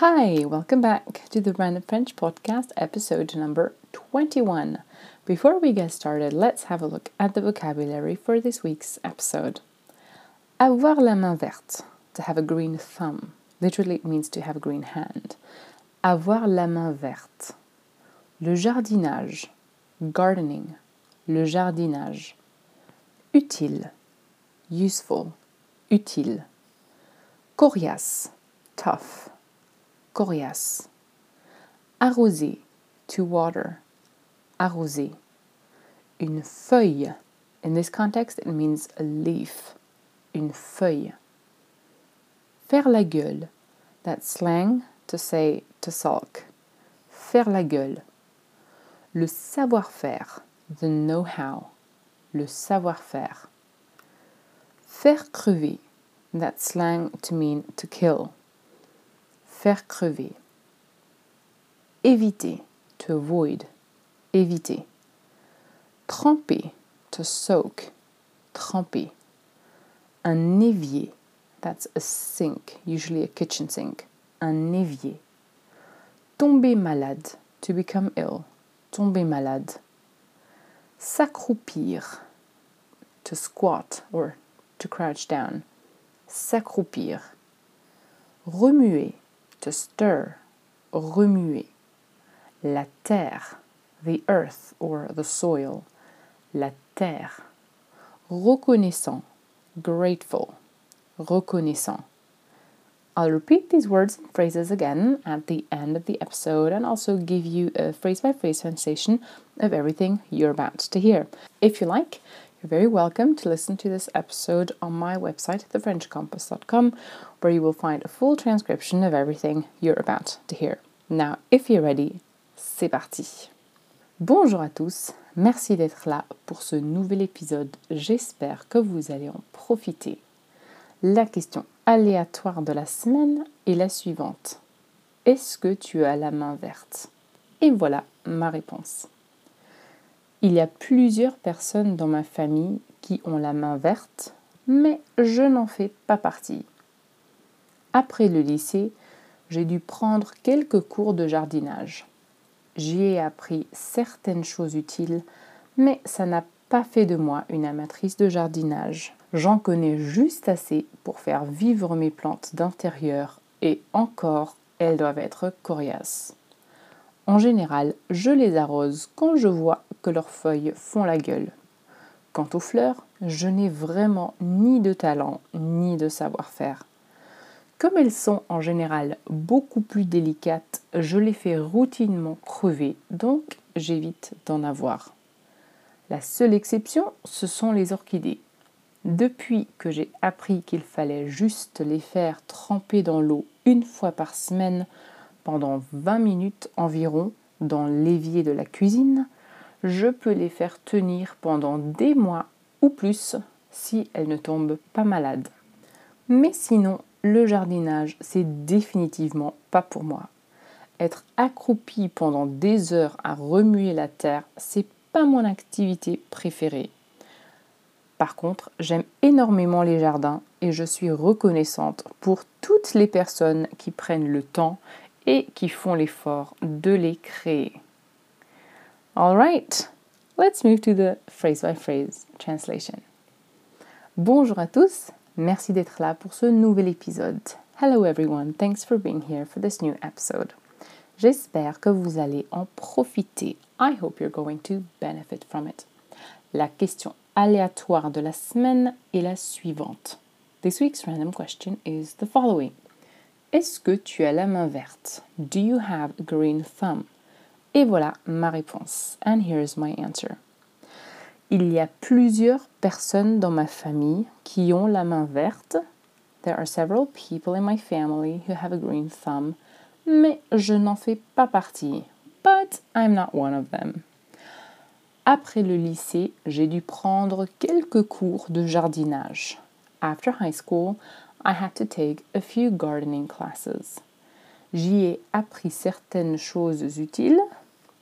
Hi, welcome back to the Random French Podcast, episode number 21. Before we get started, let's have a look at the vocabulary for this week's episode. Avoir la main verte, to have a green thumb. Literally, it means to have a green hand. Avoir la main verte. Le jardinage, gardening. Le jardinage. Utile, useful, utile. Coriace, tough coriace. Arroser, to water. Arroser. Une feuille. In this context, it means a leaf. Une feuille. Faire la gueule. That's slang to say to sulk. Faire la gueule. Le savoir-faire. The know-how. Le savoir-faire. Faire crever. That's slang to mean to kill. Faire crever. Éviter. To avoid. Éviter. Tremper. To soak. Tremper. Un évier. That's a sink, usually a kitchen sink. Un évier. Tomber malade. To become ill. Tomber malade. S'accroupir. To squat or to crouch down. S'accroupir. Remuer to stir, remuer. La terre, the earth or the soil. La terre. Reconnaissant, grateful, reconnaissant. I'll repeat these words and phrases again at the end of the episode and also give you a phrase by phrase translation of everything you're about to hear. If you like, you're very welcome to listen to this episode on my website, thefrenchcompass.com, where you will find a full transcription of everything you're about to hear. Now, if you're ready, c'est parti. Bonjour à tous, merci d'être là pour ce nouvel épisode. J'espère que vous allez en profiter. La question aléatoire de la semaine est la suivante. Est-ce que tu as la main verte? Et voilà ma réponse. Il y a plusieurs personnes dans ma famille qui ont la main verte, mais je n'en fais pas partie. Après le lycée, j'ai dû prendre quelques cours de jardinage. J'y ai appris certaines choses utiles, mais ça n'a pas fait de moi une amatrice de jardinage. J'en connais juste assez pour faire vivre mes plantes d'intérieur et encore, elles doivent être coriaces. En général, je les arrose quand je vois que leurs feuilles font la gueule. Quant aux fleurs, je n'ai vraiment ni de talent ni de savoir-faire. Comme elles sont en général beaucoup plus délicates, je les fais routinement crever, donc j'évite d'en avoir. La seule exception, ce sont les orchidées. Depuis que j'ai appris qu'il fallait juste les faire tremper dans l'eau une fois par semaine pendant 20 minutes environ dans l'évier de la cuisine, je peux les faire tenir pendant des mois ou plus si elles ne tombent pas malades. Mais sinon, le jardinage, c'est définitivement pas pour moi. Être accroupi pendant des heures à remuer la terre, c'est pas mon activité préférée. Par contre, j'aime énormément les jardins et je suis reconnaissante pour toutes les personnes qui prennent le temps et qui font l'effort de les créer. All right, let's move to the phrase by phrase translation. Bonjour à tous, merci d'être là pour ce nouvel épisode. Hello everyone, thanks for being here for this new episode. J'espère que vous allez en profiter. I hope you're going to benefit from it. La question aléatoire de la semaine est la suivante. This week's random question is the following. Est-ce que tu as la main verte? Do you have a green thumb? Et voilà ma réponse. And here's my answer. Il y a plusieurs personnes dans ma famille qui ont la main verte. There are several people in my family who have a green thumb, mais je n'en fais pas partie. But I'm not one of them. Après le lycée, j'ai dû prendre quelques cours de jardinage. After high school, I had to take a few gardening classes. J'y appris certaines choses utiles.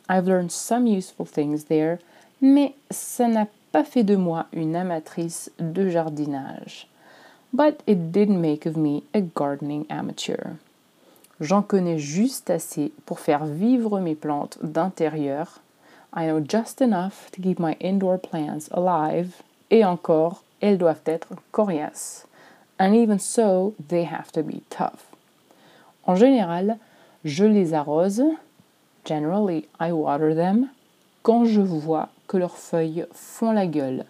I've learned some useful things there, mais ça n'a pas fait de moi une amatrice de jardinage. But it didn't make of me a gardening amateur. J'en connais juste assez pour faire vivre mes plantes d'intérieur. I know just enough to keep my indoor plants alive. Et encore, elles doivent être coriaces. And even so, they have to be tough. En général, je les arrose. Generally, I water them. Quand je vois que leurs feuilles font la gueule.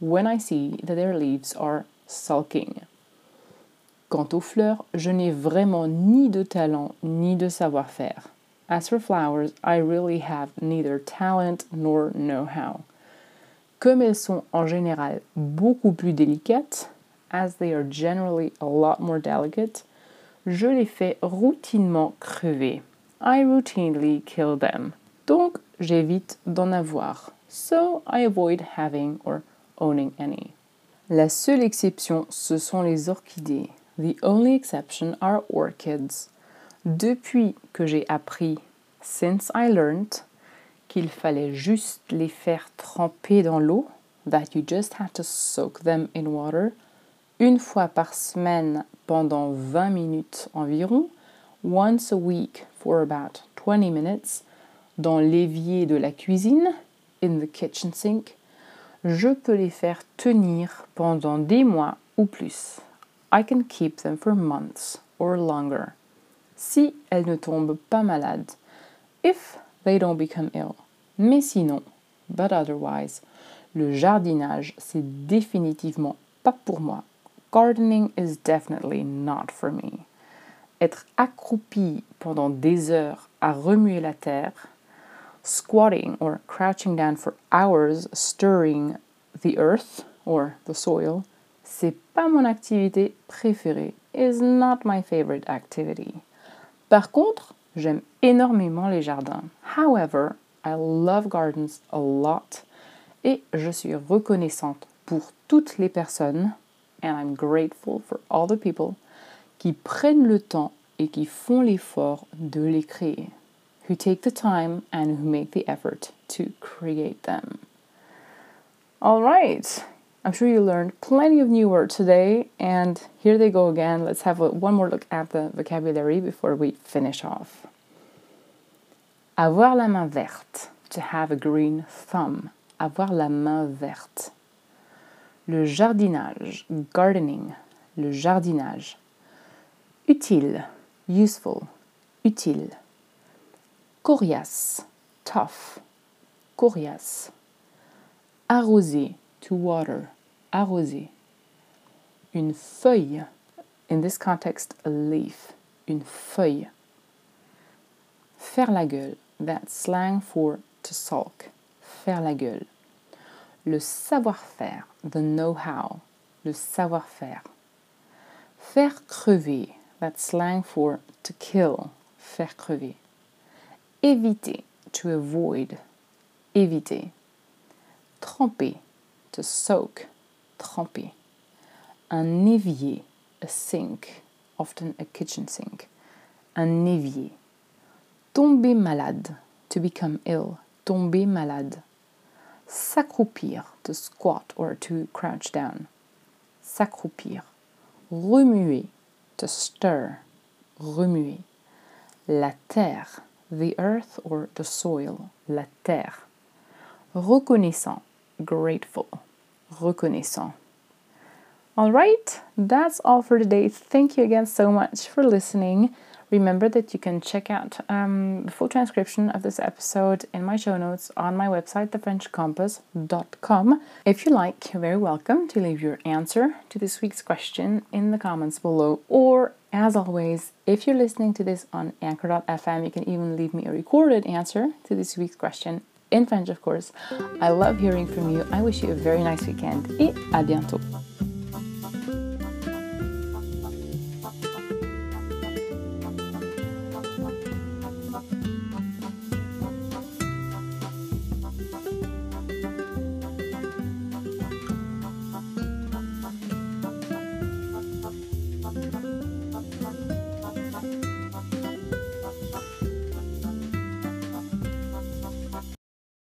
When I see that their leaves are sulking. Quant aux fleurs, je n'ai vraiment ni de talent ni de savoir-faire. As for flowers, I really have neither talent nor know-how. Comme elles sont en général beaucoup plus délicates, as they are generally a lot more delicate, je les fais routinement crever. I routinely kill them. Donc, j'évite d'en avoir. So, I avoid having or owning any. La seule exception, ce sont les orchidées. The only exception are orchids. Depuis que j'ai appris, since I learned, qu'il fallait juste les faire tremper dans l'eau, that you just had to soak them in water, une fois par semaine pendant 20 minutes environ, once a week for about 20 minutes, dans l'évier de la cuisine, in the kitchen sink, je peux les faire tenir pendant des mois ou plus. I can keep them for months or longer. Si elles ne tombent pas malades. If they don't become ill. Mais sinon, but otherwise, le jardinage, c'est définitivement pas pour moi. Gardening is definitely not for me. Être accroupi pendant des heures à remuer la terre, squatting or crouching down for hours stirring the earth or the soil, c'est pas mon activité préférée. Is not my favorite activity. Par contre, j'aime énormément les jardins. However, I love gardens a lot et je suis reconnaissante pour toutes les personnes and I'm grateful for all the people qui prennent le temps et qui font l'effort de les créer. Who take the time and who make the effort to create them. All right. I'm sure you learned plenty of new words today, and here they go again. Let's have one more look at the vocabulary before we finish off. Avoir la main verte, to have a green thumb. Avoir la main verte. Le jardinage, gardening, le jardinage. Utile, useful, utile. Coriace, tough, coriace. Arroser, to water, arroser. Une feuille, in this context, a leaf, une feuille. Faire la gueule, that's slang for to sulk, faire la gueule. Le savoir-faire, the know-how, le savoir-faire. Faire crever, that's slang for to kill, faire crever. Éviter, to avoid, éviter. Tremper, to soak, tremper. Un évier, a sink, often a kitchen sink. Un évier. Tomber malade, to become ill, tomber malade. S'accroupir, to squat or to crouch down. S'accroupir. Remuer, to stir, remuer. La terre, the earth or the soil, la terre. Reconnaissant, grateful, reconnaissant. All right, that's all for today. Thank you again so much for listening. Remember that you can check out um, the full transcription of this episode in my show notes on my website, thefrenchcompass.com. If you like, you're very welcome to leave your answer to this week's question in the comments below. Or, as always, if you're listening to this on anchor.fm, you can even leave me a recorded answer to this week's question in French, of course. I love hearing from you. I wish you a very nice weekend et à bientôt.